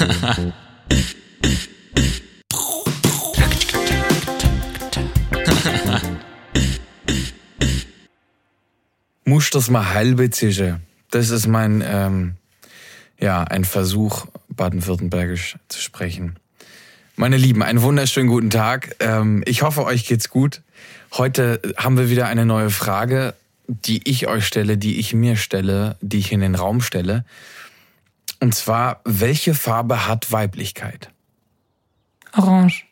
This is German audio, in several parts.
Muss das mal halbe zischen. Das ist mein, ähm, ja, ein Versuch, baden-württembergisch zu sprechen. Meine Lieben, einen wunderschönen guten Tag. Ähm, ich hoffe, euch geht's gut. Heute haben wir wieder eine neue Frage, die ich euch stelle, die ich mir stelle, die ich in den Raum stelle. Und zwar, welche Farbe hat Weiblichkeit? Orange.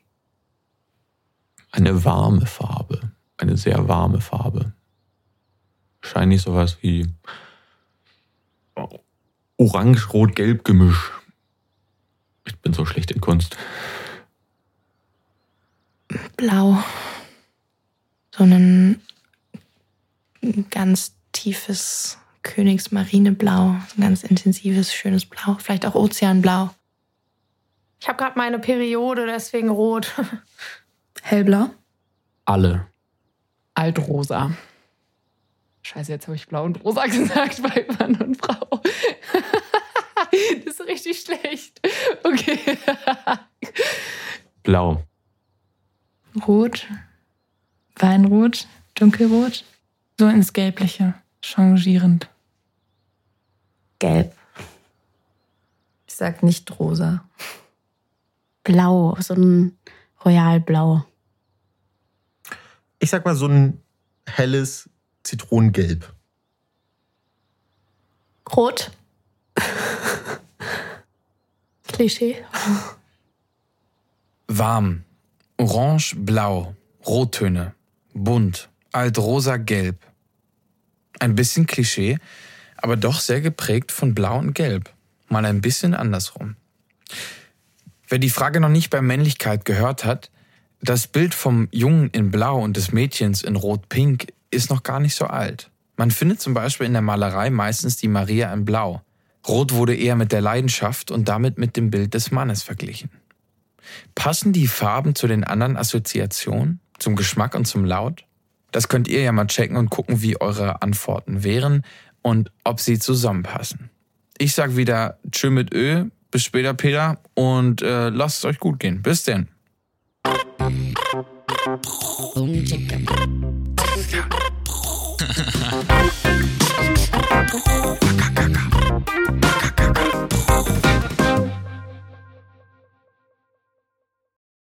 Eine warme Farbe. Eine sehr warme Farbe. Wahrscheinlich sowas wie Orange-Rot-Gelb-Gemisch. Ich bin so schlecht in Kunst. Blau. So ein ganz tiefes Königsmarineblau. Ein ganz intensives, schönes Blau. Vielleicht auch Ozeanblau. Ich habe gerade meine Periode, deswegen rot. Hellblau? Alle. Altrosa. Scheiße, jetzt habe ich blau und rosa gesagt bei Mann und Frau. das ist richtig schlecht. Okay. Blau. Rot. Weinrot. Dunkelrot. So ins Gelbliche. Changierend. Gelb. Ich sag nicht rosa. Blau, so ein Royalblau. Ich sag mal so ein helles Zitronengelb. Rot. Klischee. Warm, orange, blau, Rottöne, bunt, altrosa, gelb. Ein bisschen Klischee, aber doch sehr geprägt von blau und gelb. Mal ein bisschen andersrum. Wer die Frage noch nicht bei Männlichkeit gehört hat, das Bild vom Jungen in Blau und des Mädchens in Rot-Pink ist noch gar nicht so alt. Man findet zum Beispiel in der Malerei meistens die Maria in Blau. Rot wurde eher mit der Leidenschaft und damit mit dem Bild des Mannes verglichen. Passen die Farben zu den anderen Assoziationen, zum Geschmack und zum Laut? Das könnt ihr ja mal checken und gucken, wie eure Antworten wären und ob sie zusammenpassen. Ich sag wieder Tschö mit Ö, bis später, Peter, und äh, lasst es euch gut gehen. Bis denn.